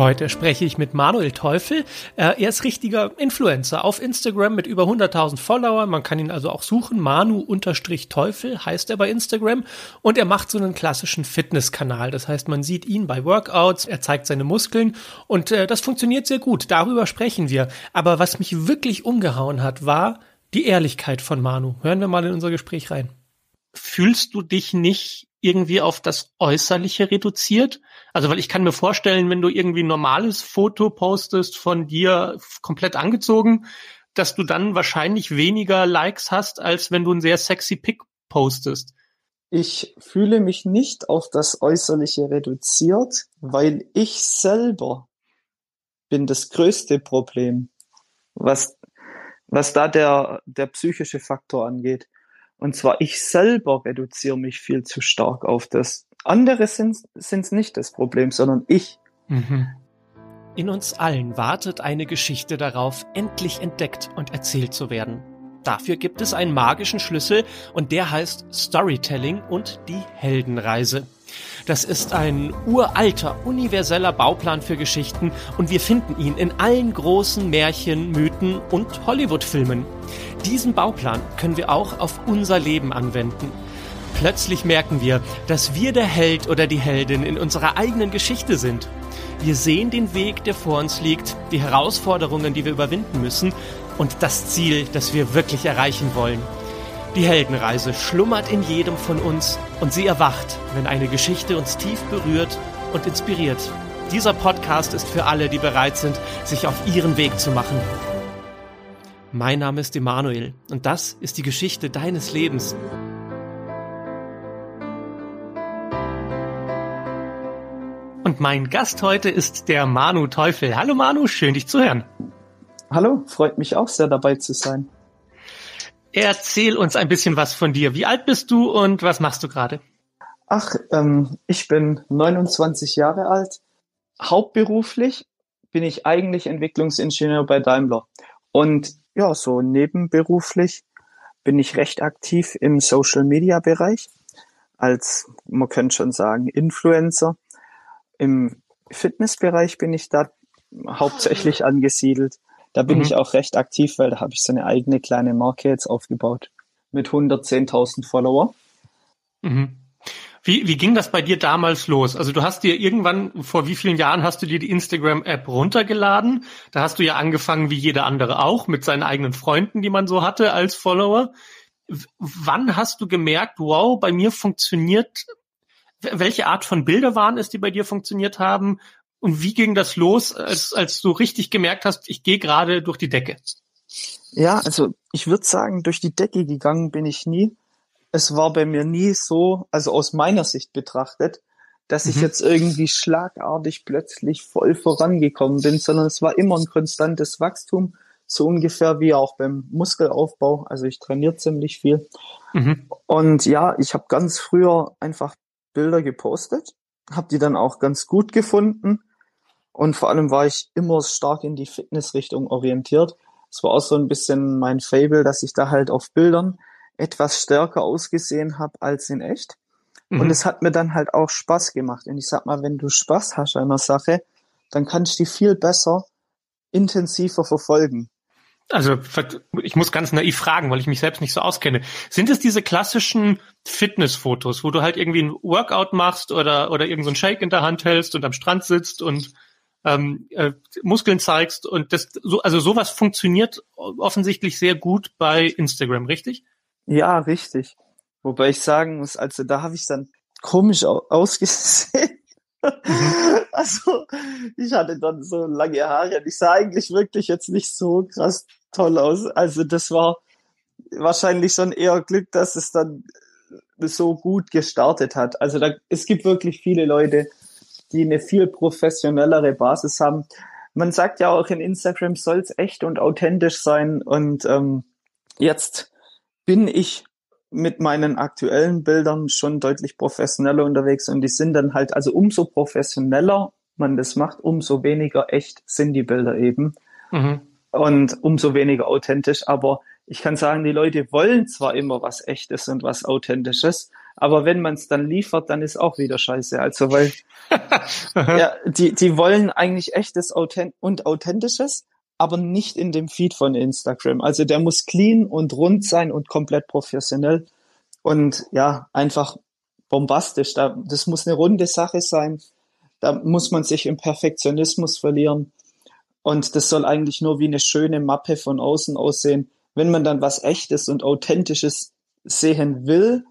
Heute spreche ich mit Manuel Teufel. Äh, er ist richtiger Influencer auf Instagram mit über 100.000 Followern. Man kann ihn also auch suchen. Manu-Teufel heißt er bei Instagram. Und er macht so einen klassischen Fitnesskanal. Das heißt, man sieht ihn bei Workouts, er zeigt seine Muskeln und äh, das funktioniert sehr gut. Darüber sprechen wir. Aber was mich wirklich umgehauen hat, war die Ehrlichkeit von Manu. Hören wir mal in unser Gespräch rein. Fühlst du dich nicht irgendwie auf das Äußerliche reduziert? Also, weil ich kann mir vorstellen, wenn du irgendwie ein normales Foto postest von dir komplett angezogen, dass du dann wahrscheinlich weniger Likes hast, als wenn du ein sehr sexy Pic postest. Ich fühle mich nicht auf das Äußerliche reduziert, weil ich selber bin das größte Problem, was, was da der, der psychische Faktor angeht. Und zwar ich selber reduziere mich viel zu stark auf das. Andere sind es nicht das Problem, sondern ich. Mhm. In uns allen wartet eine Geschichte darauf, endlich entdeckt und erzählt zu werden. Dafür gibt es einen magischen Schlüssel und der heißt Storytelling und die Heldenreise. Das ist ein uralter, universeller Bauplan für Geschichten und wir finden ihn in allen großen Märchen, Mythen und Hollywood-Filmen. Diesen Bauplan können wir auch auf unser Leben anwenden. Plötzlich merken wir, dass wir der Held oder die Heldin in unserer eigenen Geschichte sind. Wir sehen den Weg, der vor uns liegt, die Herausforderungen, die wir überwinden müssen und das Ziel, das wir wirklich erreichen wollen. Die Heldenreise schlummert in jedem von uns und sie erwacht, wenn eine Geschichte uns tief berührt und inspiriert. Dieser Podcast ist für alle, die bereit sind, sich auf ihren Weg zu machen. Mein Name ist Emanuel und das ist die Geschichte deines Lebens. Und mein Gast heute ist der Manu Teufel. Hallo Manu, schön dich zu hören. Hallo, freut mich auch sehr dabei zu sein. Erzähl uns ein bisschen was von dir. Wie alt bist du und was machst du gerade? Ach, ähm, ich bin 29 Jahre alt. Hauptberuflich bin ich eigentlich Entwicklungsingenieur bei Daimler. Und ja, so nebenberuflich bin ich recht aktiv im Social Media Bereich als, man könnte schon sagen, Influencer. Im Fitnessbereich bin ich da hauptsächlich angesiedelt. Da bin mhm. ich auch recht aktiv, weil da habe ich so eine eigene kleine Marke jetzt aufgebaut mit 110.000 Follower. Mhm. Wie, wie ging das bei dir damals los? Also du hast dir irgendwann, vor wie vielen Jahren hast du dir die Instagram-App runtergeladen? Da hast du ja angefangen, wie jeder andere auch, mit seinen eigenen Freunden, die man so hatte als Follower. Wann hast du gemerkt, wow, bei mir funktioniert, welche Art von Bilder waren es, die bei dir funktioniert haben? Und wie ging das los, als, als du richtig gemerkt hast, ich gehe gerade durch die Decke? Ja, also ich würde sagen, durch die Decke gegangen bin ich nie. Es war bei mir nie so, also aus meiner Sicht betrachtet, dass ich mhm. jetzt irgendwie schlagartig plötzlich voll vorangekommen bin, sondern es war immer ein konstantes Wachstum, so ungefähr wie auch beim Muskelaufbau. Also ich trainiere ziemlich viel. Mhm. Und ja, ich habe ganz früher einfach Bilder gepostet, habe die dann auch ganz gut gefunden und vor allem war ich immer stark in die Fitnessrichtung orientiert. Es war auch so ein bisschen mein Fable, dass ich da halt auf Bildern etwas stärker ausgesehen habe als in echt. Mhm. Und es hat mir dann halt auch Spaß gemacht. Und ich sag mal, wenn du Spaß hast an einer Sache, dann kannst du die viel besser, intensiver verfolgen. Also ich muss ganz naiv fragen, weil ich mich selbst nicht so auskenne. Sind es diese klassischen Fitnessfotos, wo du halt irgendwie ein Workout machst oder oder irgendeinen so Shake in der Hand hältst und am Strand sitzt und ähm, äh, Muskeln zeigst und das so also sowas funktioniert offensichtlich sehr gut bei Instagram, richtig? Ja, richtig. Wobei ich sagen muss, also da habe ich dann komisch ausgesehen. Mhm. Also ich hatte dann so lange Haare und ich sah eigentlich wirklich jetzt nicht so krass toll aus. Also das war wahrscheinlich schon eher Glück, dass es dann so gut gestartet hat. Also da, es gibt wirklich viele Leute, die eine viel professionellere Basis haben. Man sagt ja auch in Instagram soll es echt und authentisch sein. Und ähm, jetzt bin ich mit meinen aktuellen Bildern schon deutlich professioneller unterwegs und die sind dann halt, also umso professioneller man das macht, umso weniger echt sind die Bilder eben. Mhm. Und umso weniger authentisch. Aber ich kann sagen, die Leute wollen zwar immer was Echtes und was Authentisches, Aber wenn man es dann liefert, dann ist auch wieder scheiße. Also weil ja, die, die wollen eigentlich echtes Authent und authentisches, aber nicht in dem Feed von Instagram. Also der muss clean und rund sein und komplett professionell und ja, einfach bombastisch. Da, das muss eine runde Sache sein. Da muss man sich im Perfektionismus verlieren. Und das soll eigentlich nur wie eine schöne Mappe von außen aussehen. Wenn man dann was echtes und authentisches sehen will,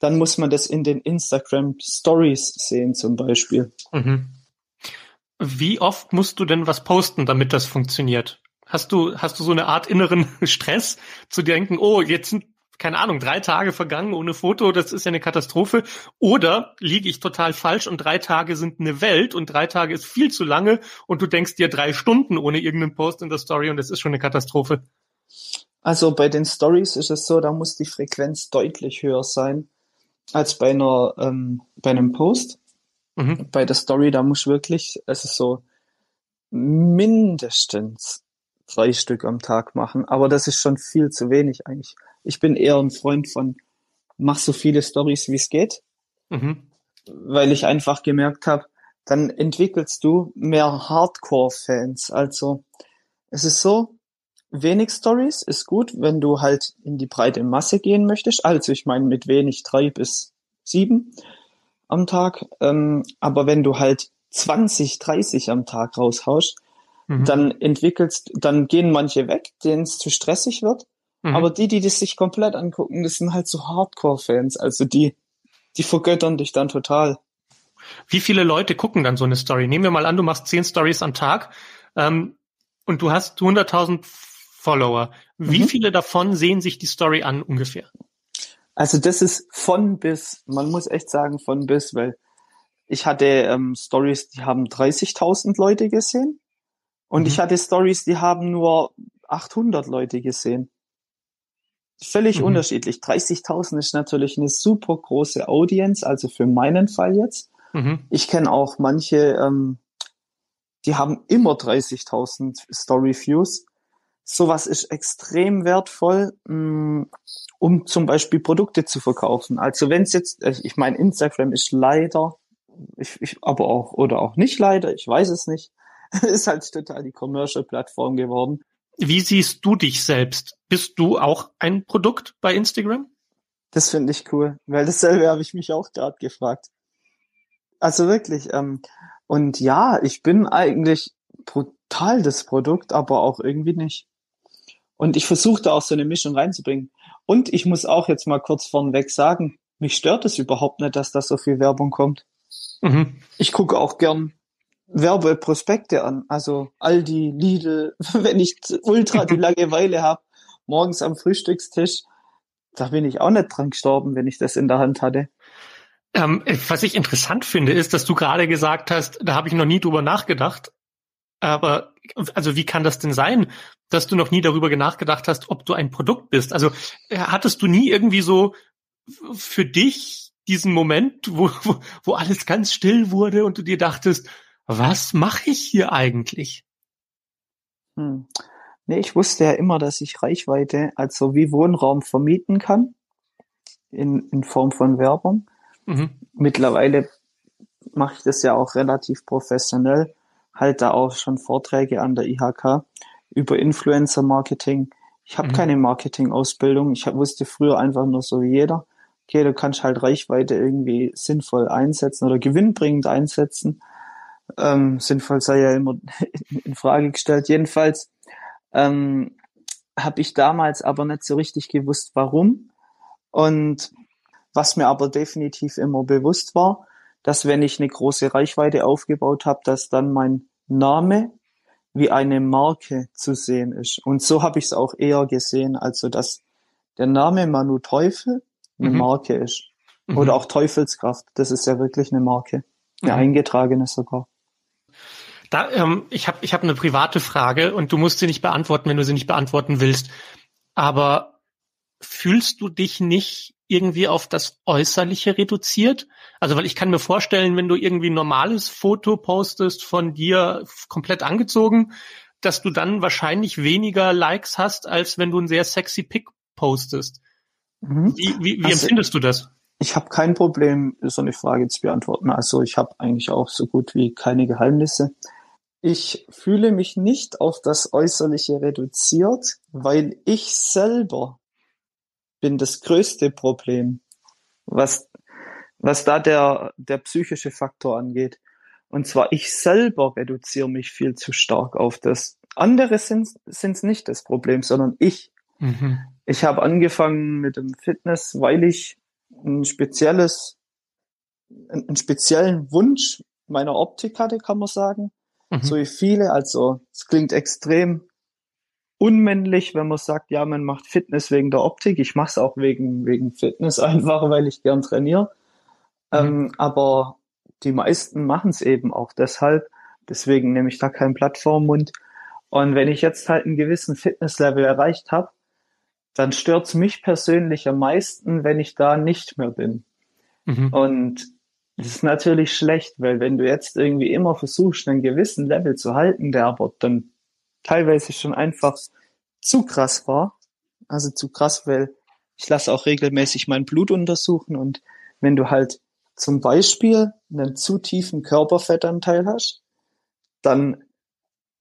dann muss man das in den Instagram Stories sehen zum Beispiel. Mhm. Wie oft musst du denn was posten, damit das funktioniert? Hast du, hast du so eine Art inneren Stress zu denken, oh, jetzt sind keine Ahnung, drei Tage vergangen ohne Foto, das ist ja eine Katastrophe. Oder liege ich total falsch und drei Tage sind eine Welt und drei Tage ist viel zu lange und du denkst dir drei Stunden ohne irgendeinen Post in der Story und das ist schon eine Katastrophe. Also bei den Stories ist es so, da muss die Frequenz deutlich höher sein als bei einer ähm, bei einem Post. Mhm. Bei der Story, da muss wirklich, es ist so mindestens drei Stück am Tag machen, aber das ist schon viel zu wenig eigentlich. Ich bin eher ein Freund von, mach so viele Stories wie es geht, mhm. weil ich einfach gemerkt habe, dann entwickelst du mehr Hardcore-Fans. Also es ist so, wenig Stories ist gut, wenn du halt in die breite Masse gehen möchtest. Also ich meine mit wenig drei bis sieben am Tag. Ähm, aber wenn du halt 20, 30 am Tag raushaust, mhm. dann entwickelst, dann gehen manche weg, denen es zu stressig wird. Mhm. Aber die, die das sich komplett angucken, das sind halt so Hardcore-Fans. Also die, die vergöttern dich dann total. Wie viele Leute gucken dann so eine Story? Nehmen wir mal an, du machst zehn Stories am Tag ähm, und du hast 100.000 Follower. Wie mhm. viele davon sehen sich die Story an ungefähr? Also das ist von bis, man muss echt sagen von bis, weil ich hatte ähm, Stories, die haben 30.000 Leute gesehen und mhm. ich hatte Stories, die haben nur 800 Leute gesehen. Völlig mhm. unterschiedlich. 30.000 ist natürlich eine super große Audience, also für meinen Fall jetzt. Mhm. Ich kenne auch manche, ähm, die haben immer 30.000 Story Views. Sowas ist extrem wertvoll, mm, um zum Beispiel Produkte zu verkaufen. Also wenn es jetzt, äh, ich meine, Instagram ist leider, ich, ich, aber auch oder auch nicht leider, ich weiß es nicht, ist halt total die Commercial-Plattform geworden. Wie siehst du dich selbst? Bist du auch ein Produkt bei Instagram? Das finde ich cool, weil dasselbe habe ich mich auch gerade gefragt. Also wirklich, ähm, und ja, ich bin eigentlich brutal das Produkt, aber auch irgendwie nicht. Und ich versuche da auch so eine Mischung reinzubringen. Und ich muss auch jetzt mal kurz vorneweg sagen, mich stört es überhaupt nicht, dass da so viel Werbung kommt. Mhm. Ich gucke auch gern Werbeprospekte an. Also Aldi, Lidl, wenn ich ultra die Langeweile habe, morgens am Frühstückstisch, da bin ich auch nicht dran gestorben, wenn ich das in der Hand hatte. Ähm, was ich interessant finde, ist, dass du gerade gesagt hast, da habe ich noch nie drüber nachgedacht. Aber also wie kann das denn sein, dass du noch nie darüber nachgedacht hast, ob du ein Produkt bist? Also äh, hattest du nie irgendwie so für dich diesen Moment, wo, wo, wo alles ganz still wurde und du dir dachtest, was mache ich hier eigentlich? Hm. Nee, ich wusste ja immer, dass ich Reichweite, also wie Wohnraum vermieten kann, in, in Form von Werbung. Mhm. Mittlerweile mache ich das ja auch relativ professionell, halt da auch schon Vorträge an der IHK über Influencer-Marketing. Ich habe mhm. keine Marketing-Ausbildung. Ich hab, wusste früher einfach nur so wie jeder, okay, du kannst halt Reichweite irgendwie sinnvoll einsetzen oder gewinnbringend einsetzen ähm, sinnvoll sei ja immer in Frage gestellt. Jedenfalls ähm, habe ich damals aber nicht so richtig gewusst, warum. Und was mir aber definitiv immer bewusst war, dass wenn ich eine große Reichweite aufgebaut habe, dass dann mein Name wie eine Marke zu sehen ist. Und so habe ich es auch eher gesehen, also dass der Name Manu Teufel eine mhm. Marke ist. Mhm. Oder auch Teufelskraft, das ist ja wirklich eine Marke. Eine mhm. eingetragene sogar. Da, ähm, ich habe ich hab eine private Frage und du musst sie nicht beantworten, wenn du sie nicht beantworten willst. Aber fühlst du dich nicht irgendwie auf das Äußerliche reduziert? Also, weil ich kann mir vorstellen, wenn du irgendwie ein normales Foto postest von dir komplett angezogen, dass du dann wahrscheinlich weniger Likes hast, als wenn du ein sehr sexy Pick postest. Mhm. Wie, wie, wie also, empfindest du das? ich habe kein Problem, so eine Frage zu beantworten. Also ich habe eigentlich auch so gut wie keine Geheimnisse. Ich fühle mich nicht auf das Äußerliche reduziert, weil ich selber bin das größte Problem, was, was da der, der psychische Faktor angeht. Und zwar ich selber reduziere mich viel zu stark auf das. Andere sind es nicht das Problem, sondern ich. Mhm. Ich habe angefangen mit dem Fitness, weil ich ein spezielles, einen speziellen Wunsch meiner Optik hatte, kann man sagen. Mhm. So wie viele. Also es klingt extrem unmännlich, wenn man sagt, ja, man macht Fitness wegen der Optik. Ich mache es auch wegen, wegen Fitness einfach, weil ich gern trainiere. Mhm. Ähm, aber die meisten machen es eben auch deshalb. Deswegen nehme ich da kein Blatt vor Mund. Und wenn ich jetzt halt einen gewissen Fitnesslevel erreicht habe, dann stört's mich persönlich am meisten, wenn ich da nicht mehr bin. Mhm. Und das ist natürlich schlecht, weil wenn du jetzt irgendwie immer versuchst, einen gewissen Level zu halten, der aber dann teilweise schon einfach zu krass war, also zu krass, weil ich lasse auch regelmäßig mein Blut untersuchen und wenn du halt zum Beispiel einen zu tiefen Körperfettanteil hast, dann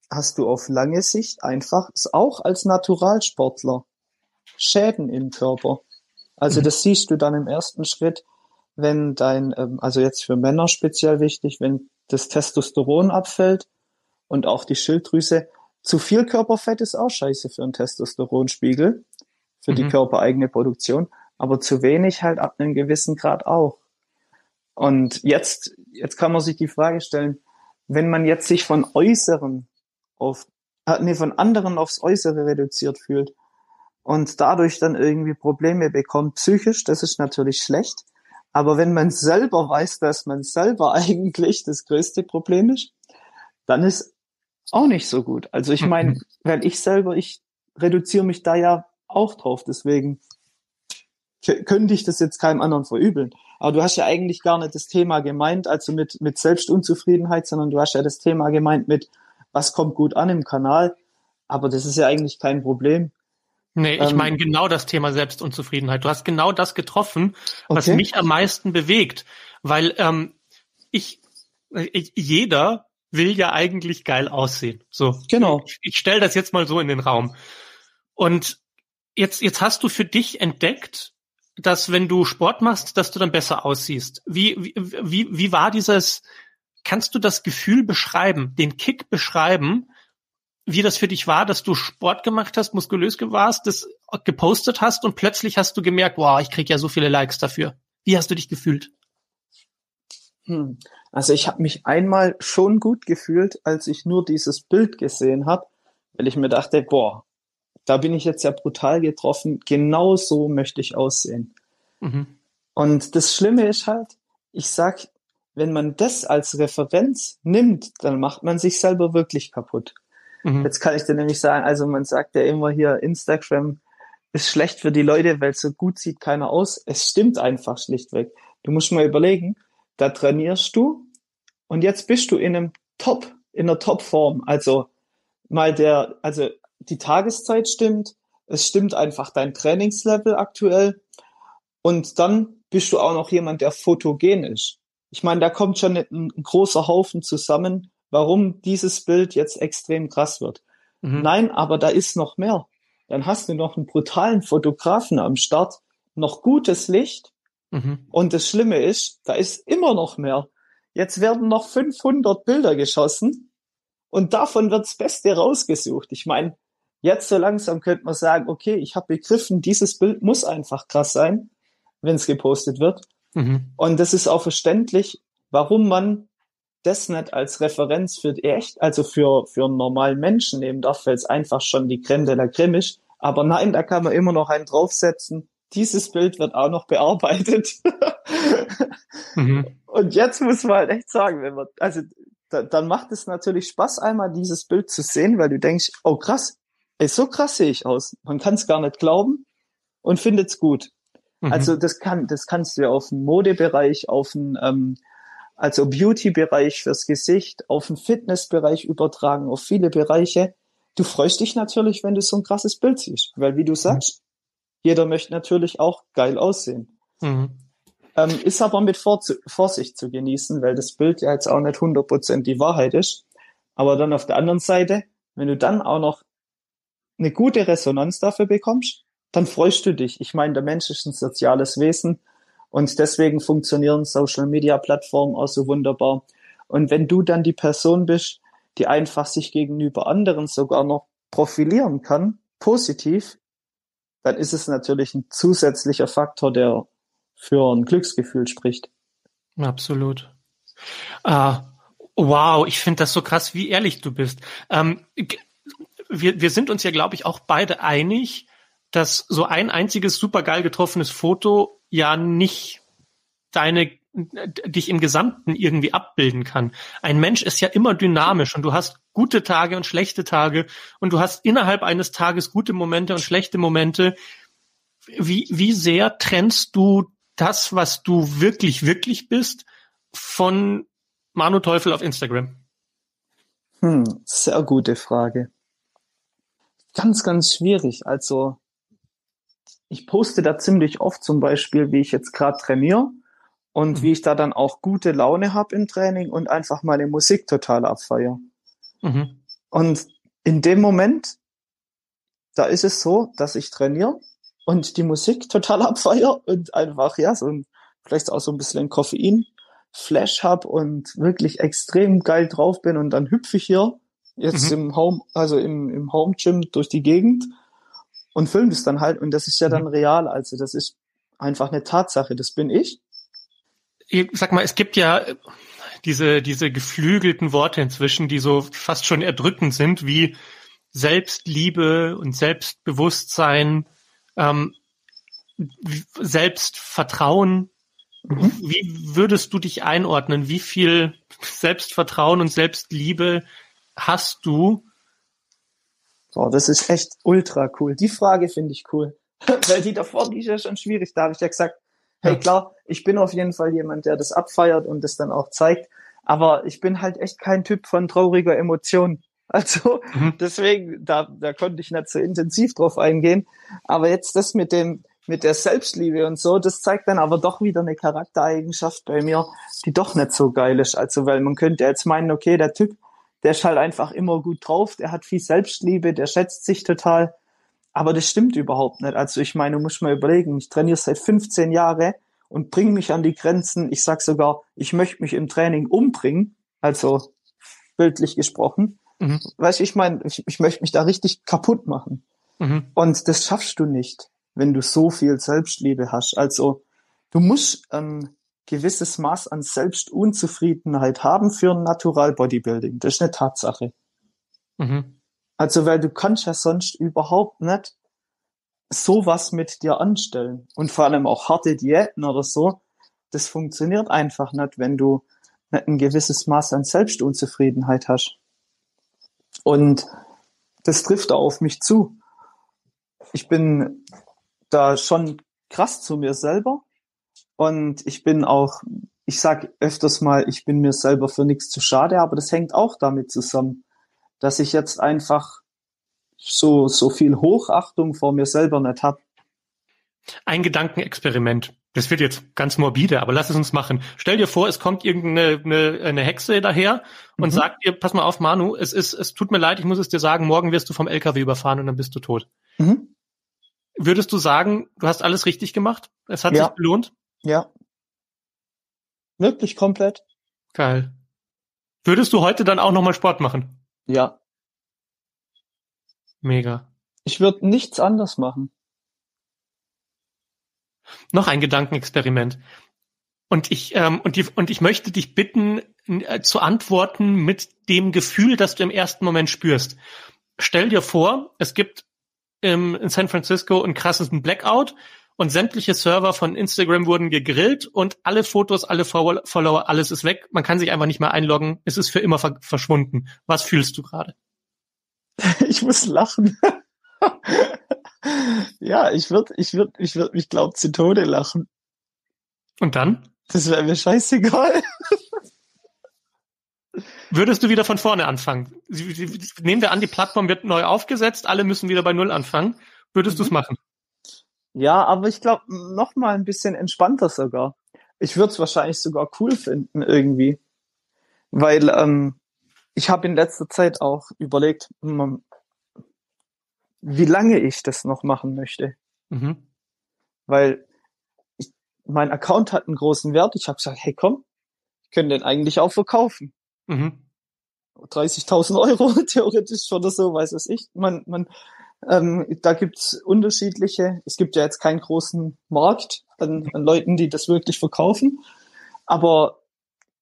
hast du auf lange Sicht einfach, auch als Naturalsportler, Schäden im Körper. Also mhm. das siehst du dann im ersten Schritt, wenn dein, ähm, also jetzt für Männer speziell wichtig, wenn das Testosteron abfällt und auch die Schilddrüse. Zu viel Körperfett ist auch scheiße für einen Testosteronspiegel, für mhm. die körpereigene Produktion, aber zu wenig halt ab einem gewissen Grad auch. Und jetzt, jetzt kann man sich die Frage stellen, wenn man jetzt sich von Äußeren auf, äh, nee, von anderen aufs Äußere reduziert fühlt, und dadurch dann irgendwie Probleme bekommt, psychisch, das ist natürlich schlecht. Aber wenn man selber weiß, dass man selber eigentlich das größte Problem ist, dann ist auch nicht so gut. Also ich meine, mhm. weil ich selber, ich reduziere mich da ja auch drauf, deswegen könnte ich das jetzt keinem anderen verübeln. Aber du hast ja eigentlich gar nicht das Thema gemeint, also mit, mit Selbstunzufriedenheit, sondern du hast ja das Thema gemeint mit, was kommt gut an im Kanal. Aber das ist ja eigentlich kein Problem. Nee, ich ähm, meine genau das Thema Selbstunzufriedenheit. Du hast genau das getroffen, was okay. mich am meisten bewegt, weil ähm, ich, ich jeder will ja eigentlich geil aussehen. So, genau. Ich, ich stelle das jetzt mal so in den Raum. Und jetzt jetzt hast du für dich entdeckt, dass wenn du Sport machst, dass du dann besser aussiehst. Wie wie wie, wie war dieses? Kannst du das Gefühl beschreiben, den Kick beschreiben? wie das für dich war, dass du Sport gemacht hast, muskulös warst, das gepostet hast und plötzlich hast du gemerkt, wow, ich krieg ja so viele Likes dafür. Wie hast du dich gefühlt? Hm. Also ich habe mich einmal schon gut gefühlt, als ich nur dieses Bild gesehen habe, weil ich mir dachte, boah, da bin ich jetzt ja brutal getroffen, genau so möchte ich aussehen. Mhm. Und das Schlimme ist halt, ich sag, wenn man das als Referenz nimmt, dann macht man sich selber wirklich kaputt. Mhm. Jetzt kann ich dir nämlich sagen, also man sagt ja immer hier, Instagram ist schlecht für die Leute, weil so gut sieht keiner aus. Es stimmt einfach schlichtweg. Du musst mal überlegen, da trainierst du und jetzt bist du in einem Top, in einer Top-Form. Also mal der, also die Tageszeit stimmt, es stimmt einfach dein Trainingslevel aktuell und dann bist du auch noch jemand, der fotogen ist. Ich meine, da kommt schon ein, ein großer Haufen zusammen, warum dieses Bild jetzt extrem krass wird. Mhm. Nein, aber da ist noch mehr. Dann hast du noch einen brutalen Fotografen am Start, noch gutes Licht. Mhm. Und das Schlimme ist, da ist immer noch mehr. Jetzt werden noch 500 Bilder geschossen und davon wird's Beste rausgesucht. Ich meine, jetzt so langsam könnte man sagen, okay, ich habe begriffen, dieses Bild muss einfach krass sein, wenn es gepostet wird. Mhm. Und das ist auch verständlich, warum man das nicht als Referenz für echt, also für, für einen normalen Menschen nehmen darf, weil es einfach schon die Creme de la Creme ist. Aber nein, da kann man immer noch einen draufsetzen. Dieses Bild wird auch noch bearbeitet. mhm. Und jetzt muss man halt echt sagen, wenn man, also da, dann macht es natürlich Spaß, einmal dieses Bild zu sehen, weil du denkst, oh krass, ey, so krass sehe ich aus. Man kann es gar nicht glauben und findet es gut. Mhm. Also das kann, das kannst du ja auf den Modebereich, auf den ähm, also Beauty-Bereich fürs Gesicht, auf den Fitness-Bereich übertragen, auf viele Bereiche. Du freust dich natürlich, wenn du so ein krasses Bild siehst, weil wie du sagst. Jeder möchte natürlich auch geil aussehen. Mhm. Ähm, ist aber mit Vor Vorsicht zu genießen, weil das Bild ja jetzt auch nicht 100% die Wahrheit ist. Aber dann auf der anderen Seite, wenn du dann auch noch eine gute Resonanz dafür bekommst, dann freust du dich. Ich meine, der Mensch ist ein soziales Wesen und deswegen funktionieren Social Media Plattformen auch so wunderbar. Und wenn du dann die Person bist, die einfach sich gegenüber anderen sogar noch profilieren kann, positiv, dann ist es natürlich ein zusätzlicher Faktor, der für ein Glücksgefühl spricht. Absolut. Uh, wow, ich finde das so krass, wie ehrlich du bist. Ähm, wir, wir sind uns ja, glaube ich, auch beide einig, dass so ein einziges supergeil getroffenes Foto ja nicht deine dich im Gesamten irgendwie abbilden kann. Ein Mensch ist ja immer dynamisch und du hast gute Tage und schlechte Tage und du hast innerhalb eines Tages gute Momente und schlechte Momente. Wie, wie sehr trennst du das, was du wirklich, wirklich bist, von Manu Teufel auf Instagram? Hm, sehr gute Frage. Ganz, ganz schwierig. Also ich poste da ziemlich oft zum Beispiel, wie ich jetzt gerade trainiere und mhm. wie ich da dann auch gute Laune habe im Training und einfach meine Musik total abfeiere. Mhm. Und in dem Moment, da ist es so, dass ich trainiere und die Musik total abfeiere und einfach, ja, so ein, vielleicht auch so ein bisschen Koffein Flash hab und wirklich extrem geil drauf bin und dann hüpfe ich hier jetzt mhm. im Home, also im, im Home Gym durch die Gegend und filme das dann halt und das ist ja dann mhm. real, also das ist einfach eine Tatsache, das bin ich. Ich sag mal, es gibt ja diese, diese geflügelten Worte inzwischen, die so fast schon erdrückend sind, wie Selbstliebe und Selbstbewusstsein, ähm, Selbstvertrauen. Mhm. Wie würdest du dich einordnen? Wie viel Selbstvertrauen und Selbstliebe hast du? Oh, das ist echt ultra cool. Die Frage finde ich cool. Weil die davor, die ist ja schon schwierig. Da habe ich ja gesagt, hey klar, ich bin auf jeden Fall jemand, der das abfeiert und das dann auch zeigt. Aber ich bin halt echt kein Typ von trauriger Emotion. Also mhm. deswegen, da, da konnte ich nicht so intensiv drauf eingehen. Aber jetzt das mit dem, mit der Selbstliebe und so, das zeigt dann aber doch wieder eine Charaktereigenschaft bei mir, die doch nicht so geil ist. Also, weil man könnte jetzt meinen, okay, der Typ, der ist halt einfach immer gut drauf, der hat viel Selbstliebe, der schätzt sich total. Aber das stimmt überhaupt nicht. Also ich meine, du musst mal überlegen, ich trainiere seit 15 Jahren und bringe mich an die Grenzen. Ich sag sogar, ich möchte mich im Training umbringen, also bildlich gesprochen. Mhm. Weißt du, ich meine, ich, ich möchte mich da richtig kaputt machen. Mhm. Und das schaffst du nicht, wenn du so viel Selbstliebe hast. Also du musst ein gewisses Maß an Selbstunzufriedenheit haben für ein Natural Bodybuilding. Das ist eine Tatsache. Mhm. Also, weil du kannst ja sonst überhaupt nicht sowas mit dir anstellen. Und vor allem auch harte Diäten oder so. Das funktioniert einfach nicht, wenn du nicht ein gewisses Maß an Selbstunzufriedenheit hast. Und das trifft auch auf mich zu. Ich bin da schon krass zu mir selber. Und ich bin auch, ich sag öfters mal, ich bin mir selber für nichts zu schade, aber das hängt auch damit zusammen, dass ich jetzt einfach so, so viel Hochachtung vor mir selber nicht habe. Ein Gedankenexperiment. Das wird jetzt ganz morbide, aber lass es uns machen. Stell dir vor, es kommt irgendeine eine, eine Hexe daher und mhm. sagt dir, pass mal auf, Manu, es ist, es tut mir leid, ich muss es dir sagen, morgen wirst du vom LKW überfahren und dann bist du tot. Mhm. Würdest du sagen, du hast alles richtig gemacht? Es hat ja. sich belohnt? Ja. Wirklich komplett. Geil. Würdest du heute dann auch nochmal Sport machen? Ja. Mega. Ich würde nichts anders machen. Noch ein Gedankenexperiment. Und ich, ähm, und, die, und ich möchte dich bitten, äh, zu antworten mit dem Gefühl, das du im ersten Moment spürst. Stell dir vor, es gibt ähm, in San Francisco ein krasses Blackout und sämtliche Server von Instagram wurden gegrillt und alle Fotos, alle Follower, alles ist weg. Man kann sich einfach nicht mehr einloggen. Es ist für immer ver verschwunden. Was fühlst du gerade? ich muss lachen. ja, ich würde, ich würde, ich würde mich glaub zu Tode lachen. Und dann? Das wäre mir scheißegal. Würdest du wieder von vorne anfangen? Nehmen wir an, die Plattform wird neu aufgesetzt, alle müssen wieder bei Null anfangen. Würdest mhm. du es machen? Ja, aber ich glaube, noch mal ein bisschen entspannter sogar. ich würde es wahrscheinlich sogar cool finden irgendwie, weil ähm, ich habe in letzter Zeit auch überlegt, hm, wie lange ich das noch machen möchte. Mhm. Weil ich, mein Account hat einen großen Wert. Ich habe gesagt, hey komm, ich könnte den eigentlich auch verkaufen. Mhm. 30.000 Euro theoretisch oder so, weiß es ich. Man, man, ähm, da gibt's unterschiedliche. Es gibt ja jetzt keinen großen Markt an, an Leuten, die das wirklich verkaufen. Aber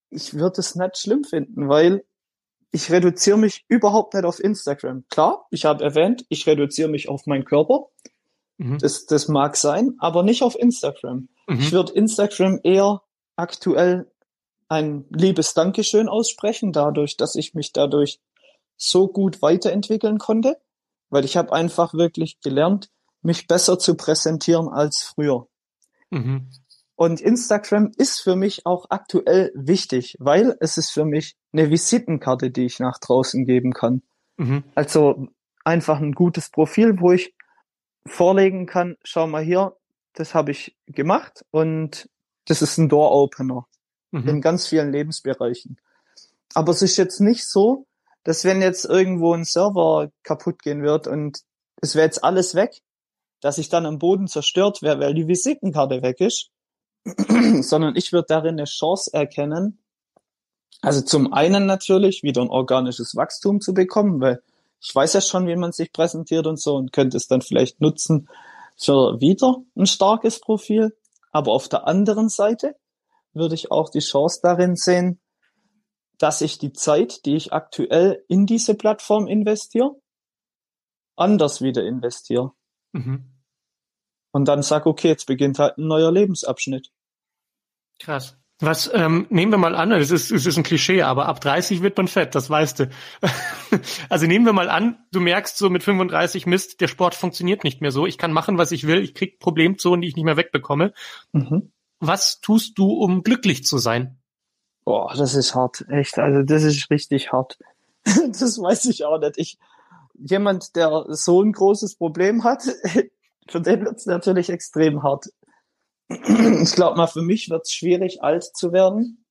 ich würde es nicht schlimm finden, weil ich reduziere mich überhaupt nicht auf Instagram. Klar, ich habe erwähnt, ich reduziere mich auf meinen Körper. Mhm. Das, das mag sein, aber nicht auf Instagram. Mhm. Ich würde Instagram eher aktuell ein liebes Dankeschön aussprechen, dadurch, dass ich mich dadurch so gut weiterentwickeln konnte, weil ich habe einfach wirklich gelernt, mich besser zu präsentieren als früher. Mhm. Und Instagram ist für mich auch aktuell wichtig, weil es ist für mich eine Visitenkarte, die ich nach draußen geben kann. Mhm. Also einfach ein gutes Profil, wo ich vorlegen kann, schau mal hier, das habe ich gemacht und das ist ein Door-Opener mhm. in ganz vielen Lebensbereichen. Aber es ist jetzt nicht so, dass wenn jetzt irgendwo ein Server kaputt gehen wird und es wäre jetzt alles weg, dass ich dann am Boden zerstört wäre, weil die Visitenkarte weg ist, sondern ich würde darin eine Chance erkennen, also zum einen natürlich wieder ein organisches Wachstum zu bekommen, weil ich weiß ja schon, wie man sich präsentiert und so und könnte es dann vielleicht nutzen für wieder ein starkes Profil. Aber auf der anderen Seite würde ich auch die Chance darin sehen, dass ich die Zeit, die ich aktuell in diese Plattform investiere, anders wieder investiere. Mhm. Und dann sag, okay, jetzt beginnt halt ein neuer Lebensabschnitt. Krass. Was ähm, nehmen wir mal an, es ist, es ist ein Klischee, aber ab 30 wird man fett, das weißt du. also nehmen wir mal an, du merkst so mit 35 Mist, der Sport funktioniert nicht mehr so. Ich kann machen, was ich will, ich krieg Problemzonen, die ich nicht mehr wegbekomme. Mhm. Was tust du, um glücklich zu sein? Boah, das ist hart, echt. Also das ist richtig hart. das weiß ich auch nicht. Ich, jemand, der so ein großes Problem hat, für den wird es natürlich extrem hart ich glaube mal, für mich wird es schwierig, alt zu werden.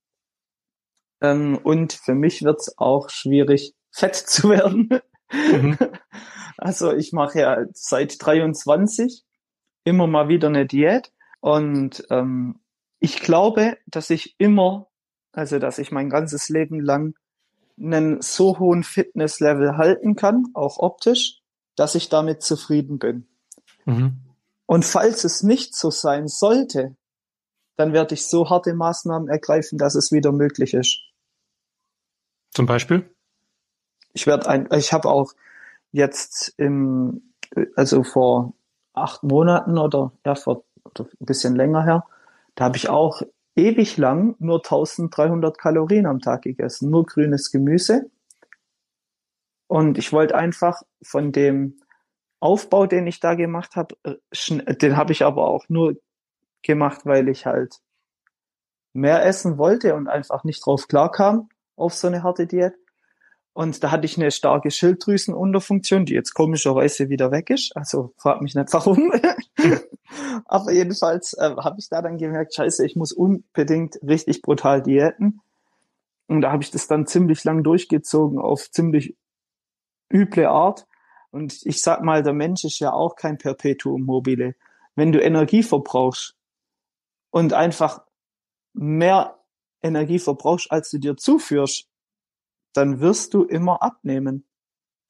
Ähm, und für mich wird es auch schwierig, fett zu werden. Mhm. Also ich mache ja seit 23 immer mal wieder eine Diät. Und ähm, ich glaube, dass ich immer, also dass ich mein ganzes Leben lang einen so hohen Fitnesslevel halten kann, auch optisch, dass ich damit zufrieden bin. Mhm. Und falls es nicht so sein sollte, dann werde ich so harte Maßnahmen ergreifen, dass es wieder möglich ist. Zum Beispiel? Ich werde ein, ich habe auch jetzt im, also vor acht Monaten oder ja vor oder ein bisschen länger her, da habe ich auch ewig lang nur 1300 Kalorien am Tag gegessen, nur grünes Gemüse. Und ich wollte einfach von dem Aufbau, den ich da gemacht habe, äh, den habe ich aber auch nur gemacht, weil ich halt mehr essen wollte und einfach nicht drauf klarkam auf so eine harte Diät. Und da hatte ich eine starke Schilddrüsenunterfunktion, die jetzt komischerweise wieder weg ist. Also frag mich nicht warum. Aber jedenfalls äh, habe ich da dann gemerkt, scheiße, ich muss unbedingt richtig brutal diäten. Und da habe ich das dann ziemlich lang durchgezogen auf ziemlich üble Art. Und ich sag mal, der Mensch ist ja auch kein Perpetuum mobile. Wenn du Energie verbrauchst und einfach mehr Energie verbrauchst, als du dir zuführst, dann wirst du immer abnehmen.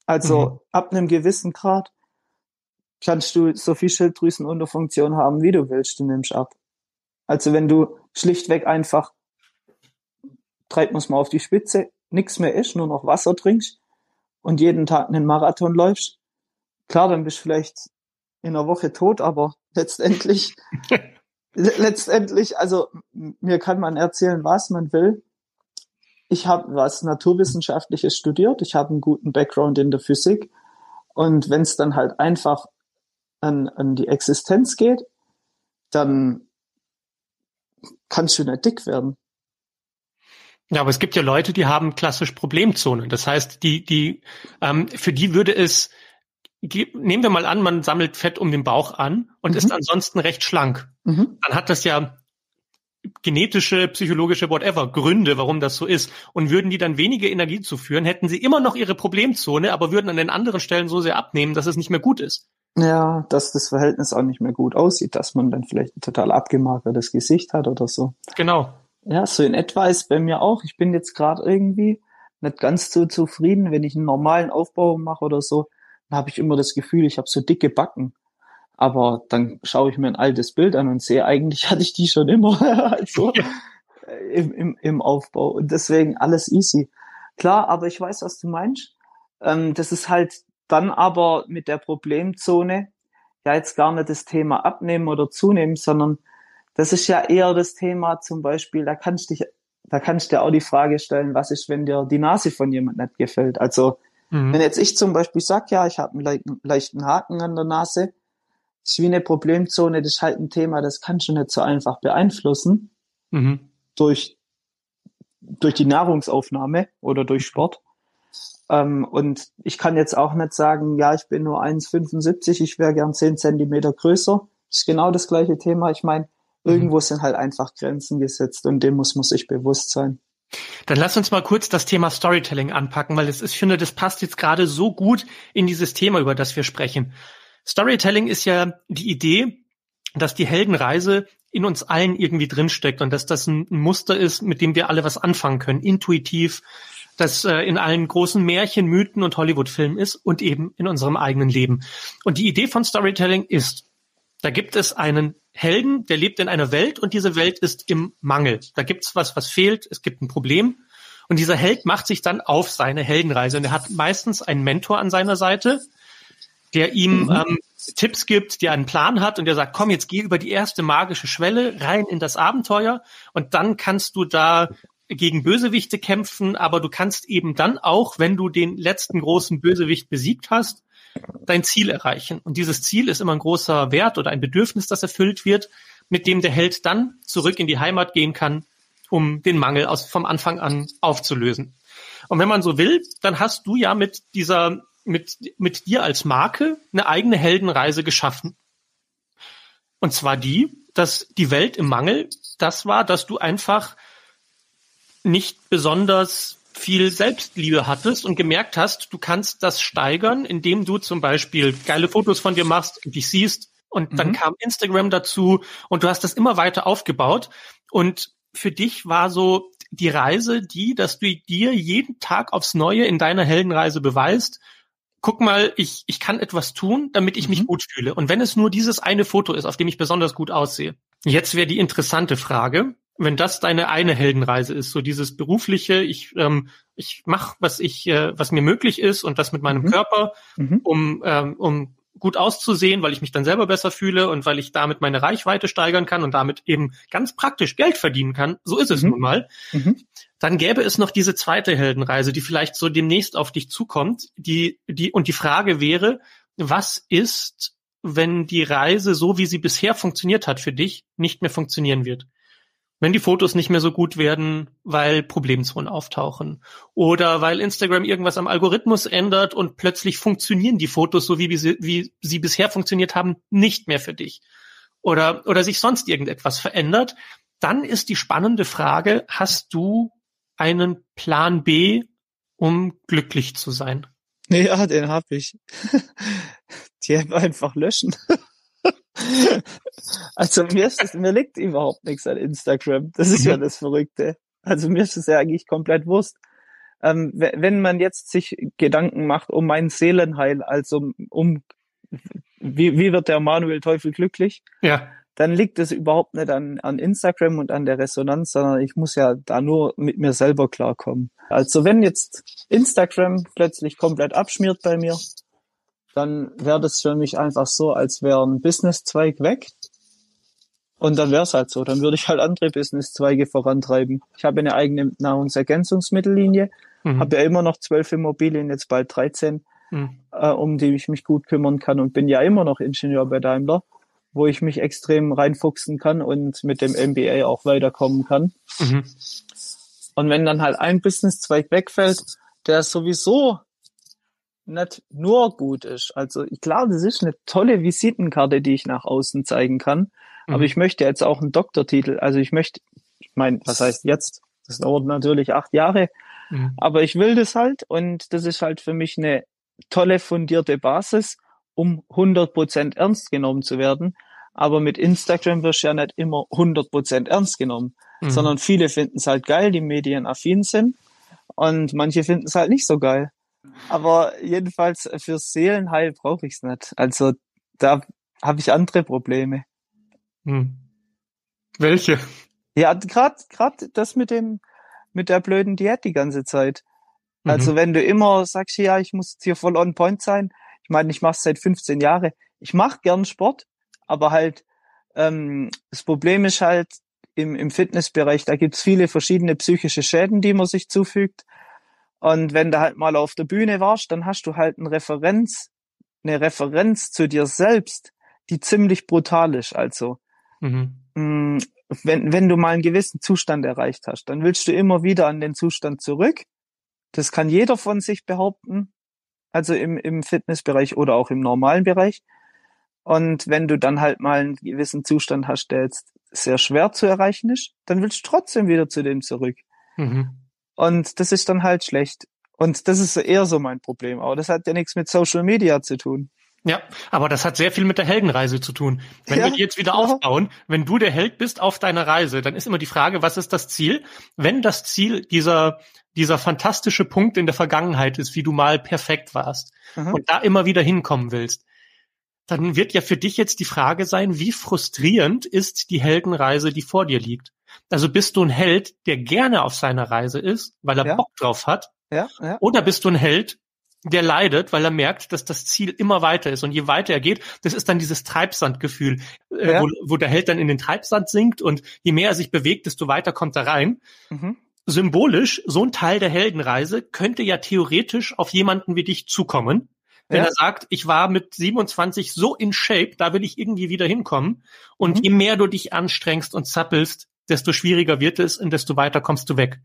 Also mhm. ab einem gewissen Grad kannst du so viel Schilddrüsenunterfunktion haben, wie du willst, du nimmst ab. Also wenn du schlichtweg einfach, treibt man es mal auf die Spitze, nichts mehr isst, nur noch Wasser trinkst, und jeden Tag einen Marathon läufst, klar, dann bist du vielleicht in einer Woche tot, aber letztendlich, letztendlich, also mir kann man erzählen, was man will. Ich habe was Naturwissenschaftliches studiert, ich habe einen guten Background in der Physik und wenn es dann halt einfach an, an die Existenz geht, dann kannst du nicht dick werden. Ja, aber es gibt ja Leute, die haben klassisch Problemzonen. Das heißt, die, die, ähm, für die würde es, nehmen wir mal an, man sammelt Fett um den Bauch an und mhm. ist ansonsten recht schlank. Mhm. Dann hat das ja genetische, psychologische, whatever Gründe, warum das so ist. Und würden die dann weniger Energie zuführen, hätten sie immer noch ihre Problemzone, aber würden an den anderen Stellen so sehr abnehmen, dass es nicht mehr gut ist. Ja, dass das Verhältnis auch nicht mehr gut aussieht, dass man dann vielleicht ein total abgemagertes Gesicht hat oder so. Genau. Ja, so in etwa ist bei mir auch. Ich bin jetzt gerade irgendwie nicht ganz so zufrieden, wenn ich einen normalen Aufbau mache oder so, dann habe ich immer das Gefühl, ich habe so dicke Backen. Aber dann schaue ich mir ein altes Bild an und sehe, eigentlich hatte ich die schon immer also, ja. im, im, im Aufbau. Und deswegen alles easy. Klar, aber ich weiß, was du meinst. Ähm, das ist halt dann aber mit der Problemzone ja jetzt gar nicht das Thema abnehmen oder zunehmen, sondern das ist ja eher das Thema zum Beispiel, da kannst dich, da kannst du dir auch die Frage stellen, was ist, wenn dir die Nase von jemand nicht gefällt? Also, mhm. wenn jetzt ich zum Beispiel sag, ja, ich habe einen le leichten Haken an der Nase, ist wie eine Problemzone, das ist halt ein Thema, das kannst du nicht so einfach beeinflussen mhm. durch, durch die Nahrungsaufnahme oder durch Sport. Ähm, und ich kann jetzt auch nicht sagen, ja, ich bin nur 1,75, ich wäre gern 10 Zentimeter größer. Das ist genau das gleiche Thema. Ich meine, mhm. irgendwo sind halt einfach Grenzen gesetzt und dem muss man sich bewusst sein. Dann lass uns mal kurz das Thema Storytelling anpacken, weil es ist, ich finde, das passt jetzt gerade so gut in dieses Thema, über das wir sprechen. Storytelling ist ja die Idee, dass die Heldenreise in uns allen irgendwie drinsteckt und dass das ein Muster ist, mit dem wir alle was anfangen können, intuitiv, das äh, in allen großen Märchen, Mythen und Hollywood-Filmen ist und eben in unserem eigenen Leben. Und die Idee von Storytelling ist, da gibt es einen Helden, der lebt in einer Welt und diese Welt ist im Mangel. Da gibt es was, was fehlt, es gibt ein Problem. Und dieser Held macht sich dann auf seine Heldenreise und er hat meistens einen Mentor an seiner Seite, der ihm mhm. ähm, Tipps gibt, der einen Plan hat und der sagt, komm, jetzt geh über die erste magische Schwelle rein in das Abenteuer und dann kannst du da gegen Bösewichte kämpfen, aber du kannst eben dann auch, wenn du den letzten großen Bösewicht besiegt hast, dein Ziel erreichen. Und dieses Ziel ist immer ein großer Wert oder ein Bedürfnis, das erfüllt wird, mit dem der Held dann zurück in die Heimat gehen kann, um den Mangel aus, vom Anfang an aufzulösen. Und wenn man so will, dann hast du ja mit dieser, mit, mit dir als Marke eine eigene Heldenreise geschaffen. Und zwar die, dass die Welt im Mangel das war, dass du einfach nicht besonders viel Selbstliebe hattest und gemerkt hast, du kannst das steigern, indem du zum Beispiel geile Fotos von dir machst und dich siehst. Und mhm. dann kam Instagram dazu und du hast das immer weiter aufgebaut. Und für dich war so die Reise die, dass du dir jeden Tag aufs Neue in deiner Heldenreise beweist, guck mal, ich, ich kann etwas tun, damit ich mich mhm. gut fühle. Und wenn es nur dieses eine Foto ist, auf dem ich besonders gut aussehe. Jetzt wäre die interessante Frage, wenn das deine eine Heldenreise ist, so dieses berufliche, ich ähm, ich mache, was ich, äh, was mir möglich ist und das mit meinem mhm. Körper, mhm. um ähm, um gut auszusehen, weil ich mich dann selber besser fühle und weil ich damit meine Reichweite steigern kann und damit eben ganz praktisch Geld verdienen kann. So ist es mhm. nun mal. Mhm. Dann gäbe es noch diese zweite Heldenreise, die vielleicht so demnächst auf dich zukommt. Die die und die Frage wäre, was ist wenn die Reise, so wie sie bisher funktioniert hat für dich, nicht mehr funktionieren wird wenn die Fotos nicht mehr so gut werden, weil Problemzonen auftauchen oder weil Instagram irgendwas am Algorithmus ändert und plötzlich funktionieren die Fotos so wie sie, wie sie bisher funktioniert haben nicht mehr für dich oder oder sich sonst irgendetwas verändert, dann ist die spannende Frage: Hast du einen Plan B, um glücklich zu sein? Ja, den habe ich. Die App einfach löschen. Also mir ist es, mir liegt überhaupt nichts an Instagram. Das ist ja mhm. das Verrückte. Also mir ist es ja eigentlich komplett Wurst. Ähm, wenn man jetzt sich Gedanken macht um mein Seelenheil, also um wie, wie wird der Manuel Teufel glücklich? Ja. Dann liegt es überhaupt nicht an, an Instagram und an der Resonanz, sondern ich muss ja da nur mit mir selber klarkommen. Also wenn jetzt Instagram plötzlich komplett abschmiert bei mir, dann wäre das für mich einfach so, als wäre ein Businesszweig weg. Und dann wäre es halt so. Dann würde ich halt andere Businesszweige vorantreiben. Ich habe eine eigene Nahrungsergänzungsmittellinie, mhm. habe ja immer noch zwölf Immobilien, jetzt bald 13, mhm. äh, um die ich mich gut kümmern kann und bin ja immer noch Ingenieur bei Daimler, wo ich mich extrem reinfuchsen kann und mit dem MBA auch weiterkommen kann. Mhm. Und wenn dann halt ein Businesszweig wegfällt, der sowieso nicht nur gut ist. Also klar, das ist eine tolle Visitenkarte, die ich nach außen zeigen kann. Mhm. Aber ich möchte jetzt auch einen Doktortitel. Also ich möchte, ich meine, was heißt jetzt? Das dauert natürlich acht Jahre. Mhm. Aber ich will das halt und das ist halt für mich eine tolle fundierte Basis, um 100% ernst genommen zu werden. Aber mit Instagram wirst du ja nicht immer 100% ernst genommen, mhm. sondern viele finden es halt geil, die medienaffin sind und manche finden es halt nicht so geil. Aber jedenfalls fürs Seelenheil brauche ich es nicht. Also da habe ich andere Probleme. Hm. Welche? Ja, gerade gerade das mit dem mit der blöden Diät die ganze Zeit. Mhm. Also wenn du immer sagst, ja, ich muss jetzt hier voll on point sein. Ich meine, ich mache es seit 15 Jahren. Ich mache gern Sport, aber halt ähm, das Problem ist halt im, im Fitnessbereich, da gibt's viele verschiedene psychische Schäden, die man sich zufügt. Und wenn du halt mal auf der Bühne warst, dann hast du halt eine Referenz, eine Referenz zu dir selbst, die ziemlich brutal ist. Also, mhm. mh, mm, wenn, wenn du mal einen gewissen Zustand erreicht hast, dann willst du immer wieder an den Zustand zurück. Das kann jeder von sich behaupten. Also im, im Fitnessbereich oder auch im normalen Bereich. Und wenn du dann halt mal einen gewissen Zustand hast, der jetzt sehr schwer zu erreichen ist, dann willst du trotzdem wieder zu dem zurück. Mhm. Und das ist dann halt schlecht. Und das ist eher so mein Problem. Aber das hat ja nichts mit Social Media zu tun. Ja, aber das hat sehr viel mit der Heldenreise zu tun. Wenn ja, wir die jetzt wieder genau. aufbauen, wenn du der Held bist auf deiner Reise, dann ist immer die Frage, was ist das Ziel? Wenn das Ziel dieser, dieser fantastische Punkt in der Vergangenheit ist, wie du mal perfekt warst mhm. und da immer wieder hinkommen willst, dann wird ja für dich jetzt die Frage sein, wie frustrierend ist die Heldenreise, die vor dir liegt? Also bist du ein Held, der gerne auf seiner Reise ist, weil er ja. Bock drauf hat? Ja, ja. Oder bist du ein Held, der leidet, weil er merkt, dass das Ziel immer weiter ist. Und je weiter er geht, das ist dann dieses Treibsandgefühl, äh, ja. wo, wo, der Held dann in den Treibsand sinkt und je mehr er sich bewegt, desto weiter kommt er rein. Mhm. Symbolisch, so ein Teil der Heldenreise könnte ja theoretisch auf jemanden wie dich zukommen. Wenn ja. er sagt, ich war mit 27 so in Shape, da will ich irgendwie wieder hinkommen. Und mhm. je mehr du dich anstrengst und zappelst, desto schwieriger wird es und desto weiter kommst du weg.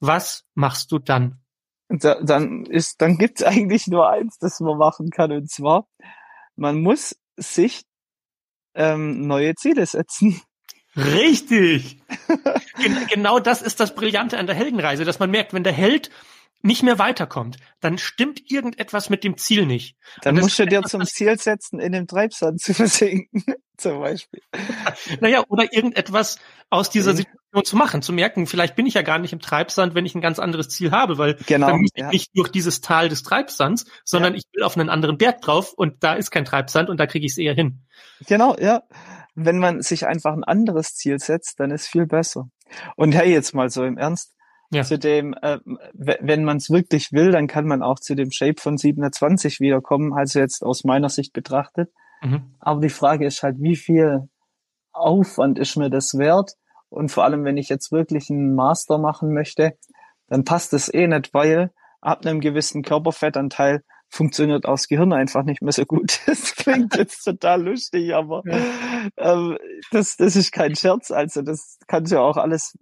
Was machst du dann? Da, dann ist, dann gibt's eigentlich nur eins, das man machen kann, und zwar, man muss sich ähm, neue Ziele setzen. Richtig. Gen genau das ist das Brillante an der Heldenreise, dass man merkt, wenn der Held nicht mehr weiterkommt, dann stimmt irgendetwas mit dem Ziel nicht. Dann musst du dir zum Ziel setzen, in dem Treibsand zu versinken, zum Beispiel. naja, oder irgendetwas aus dieser mhm. Situation zu machen, zu merken, vielleicht bin ich ja gar nicht im Treibsand, wenn ich ein ganz anderes Ziel habe, weil genau, dann muss ich ja. nicht durch dieses Tal des Treibsands, sondern ja. ich will auf einen anderen Berg drauf und da ist kein Treibsand und da kriege ich es eher hin. Genau, ja. Wenn man sich einfach ein anderes Ziel setzt, dann ist viel besser. Und hey, jetzt mal so im Ernst, ja. Zu dem, äh, wenn man es wirklich will, dann kann man auch zu dem Shape von 27 wiederkommen, also jetzt aus meiner Sicht betrachtet. Mhm. Aber die Frage ist halt, wie viel Aufwand ist mir das wert? Und vor allem, wenn ich jetzt wirklich einen Master machen möchte, dann passt es eh nicht, weil ab einem gewissen Körperfettanteil funktioniert auch das Gehirn einfach nicht mehr so gut. Das klingt jetzt total lustig, aber ähm, das, das ist kein Scherz. Also das kannst du ja auch alles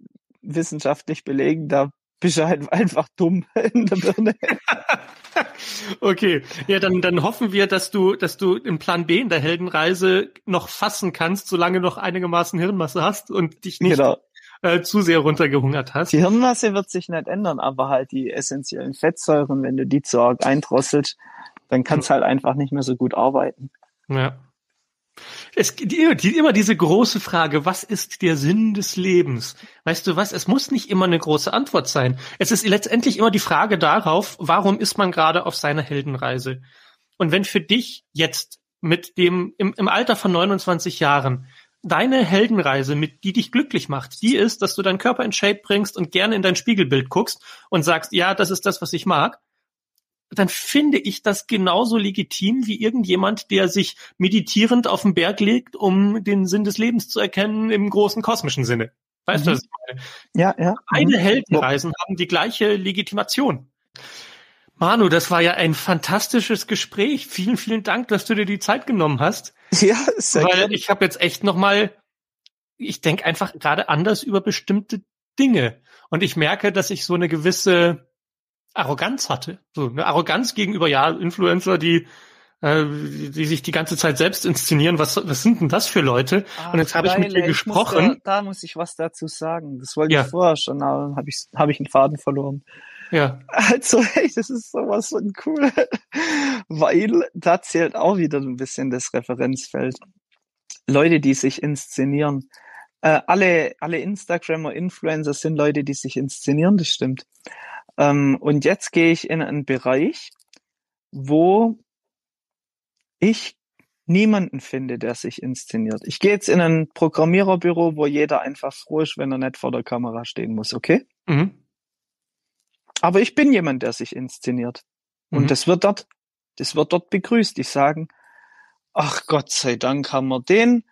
wissenschaftlich belegen, da bist du halt einfach dumm in der Birne. okay, ja, dann, dann hoffen wir, dass du, dass du im Plan B in der Heldenreise noch fassen kannst, solange du noch einigermaßen Hirnmasse hast und dich nicht genau. äh, zu sehr runtergehungert hast. Die Hirnmasse wird sich nicht ändern, aber halt die essentiellen Fettsäuren, wenn du die zu arg eindrosselst, dann kannst hm. halt einfach nicht mehr so gut arbeiten. Ja. Es gibt immer diese große Frage, was ist der Sinn des Lebens? Weißt du was, es muss nicht immer eine große Antwort sein. Es ist letztendlich immer die Frage darauf, warum ist man gerade auf seiner Heldenreise? Und wenn für dich jetzt mit dem, im, im Alter von 29 Jahren, deine Heldenreise, mit die dich glücklich macht, die ist, dass du deinen Körper in Shape bringst und gerne in dein Spiegelbild guckst und sagst, ja, das ist das, was ich mag, dann finde ich das genauso legitim wie irgendjemand, der sich meditierend auf den Berg legt, um den Sinn des Lebens zu erkennen im großen kosmischen Sinne. Weißt mhm. du, was ich meine? Ja, ja. Beide mhm. Heldenreisen haben die gleiche Legitimation. Manu, das war ja ein fantastisches Gespräch. Vielen, vielen Dank, dass du dir die Zeit genommen hast. Ja, sehr Weil gerne. ich habe jetzt echt noch mal, ich denke einfach gerade anders über bestimmte Dinge. Und ich merke, dass ich so eine gewisse Arroganz hatte. So eine Arroganz gegenüber ja Influencer, die äh, die sich die ganze Zeit selbst inszenieren. Was, was sind denn das für Leute? Ach, und jetzt habe ich mit dir gesprochen. Muss da, da, muss ich was dazu sagen. Das wollte ja. ich vorher schon, aber habe ich, hab ich einen Faden verloren. Ja. Also, hey, das ist sowas von cool. Weil da zählt auch wieder ein bisschen das Referenzfeld. Leute, die sich inszenieren. Äh, alle, alle Instagrammer, Influencer sind Leute, die sich inszenieren, das stimmt. Ähm, und jetzt gehe ich in einen Bereich, wo ich niemanden finde, der sich inszeniert. Ich gehe jetzt in ein Programmiererbüro, wo jeder einfach froh ist, wenn er nicht vor der Kamera stehen muss, okay? Mhm. Aber ich bin jemand, der sich inszeniert. Und mhm. das wird dort, das wird dort begrüßt. Die sagen, ach Gott sei Dank haben wir den,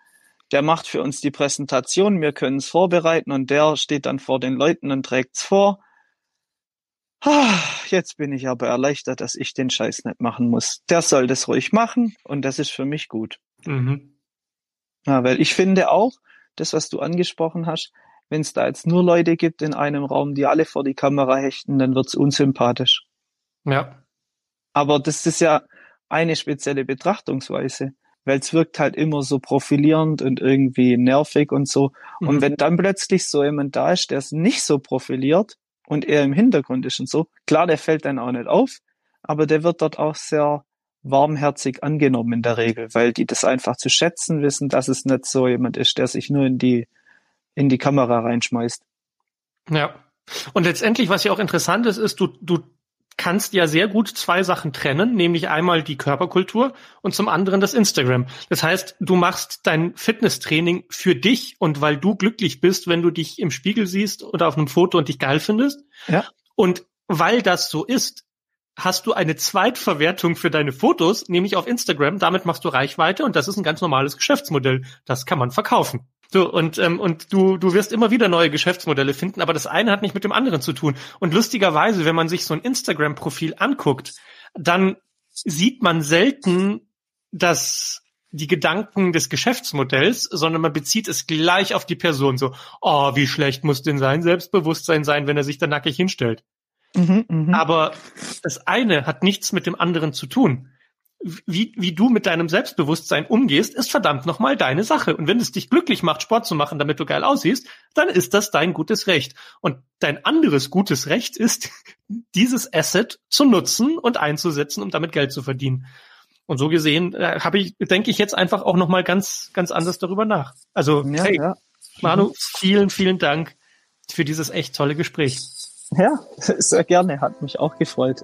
der macht für uns die Präsentation, wir können es vorbereiten und der steht dann vor den Leuten und trägt es vor. Ah, jetzt bin ich aber erleichtert, dass ich den Scheiß nicht machen muss. Der soll das ruhig machen und das ist für mich gut. Mhm. Ja, weil ich finde auch, das, was du angesprochen hast, wenn es da jetzt nur Leute gibt in einem Raum, die alle vor die Kamera hechten, dann wird's unsympathisch. Ja. Aber das ist ja eine spezielle Betrachtungsweise, weil es wirkt halt immer so profilierend und irgendwie nervig und so. Mhm. Und wenn dann plötzlich so jemand da ist, der es nicht so profiliert, und er im Hintergrund ist und so. Klar, der fällt dann auch nicht auf, aber der wird dort auch sehr warmherzig angenommen in der Regel, weil die das einfach zu schätzen wissen, dass es nicht so jemand ist, der sich nur in die, in die Kamera reinschmeißt. Ja. Und letztendlich, was ja auch interessant ist, ist, du, du kannst ja sehr gut zwei Sachen trennen, nämlich einmal die Körperkultur und zum anderen das Instagram. Das heißt, du machst dein Fitnesstraining für dich und weil du glücklich bist, wenn du dich im Spiegel siehst oder auf einem Foto und dich geil findest. Ja. Und weil das so ist, hast du eine Zweitverwertung für deine Fotos, nämlich auf Instagram. Damit machst du Reichweite und das ist ein ganz normales Geschäftsmodell. Das kann man verkaufen. So, und, ähm, und du, du wirst immer wieder neue Geschäftsmodelle finden, aber das eine hat nicht mit dem anderen zu tun. Und lustigerweise, wenn man sich so ein Instagram-Profil anguckt, dann sieht man selten, dass die Gedanken des Geschäftsmodells, sondern man bezieht es gleich auf die Person. So, oh, wie schlecht muss denn sein Selbstbewusstsein sein, wenn er sich da nackig hinstellt. Mhm, mh. Aber das eine hat nichts mit dem anderen zu tun wie, wie du mit deinem Selbstbewusstsein umgehst, ist verdammt nochmal deine Sache. Und wenn es dich glücklich macht, Sport zu machen, damit du geil aussiehst, dann ist das dein gutes Recht. Und dein anderes gutes Recht ist, dieses Asset zu nutzen und einzusetzen, um damit Geld zu verdienen. Und so gesehen äh, habe ich, denke ich jetzt einfach auch nochmal ganz, ganz anders darüber nach. Also, ja, hey, ja. Manu, vielen, vielen Dank für dieses echt tolle Gespräch. Ja, sehr gerne, hat mich auch gefreut.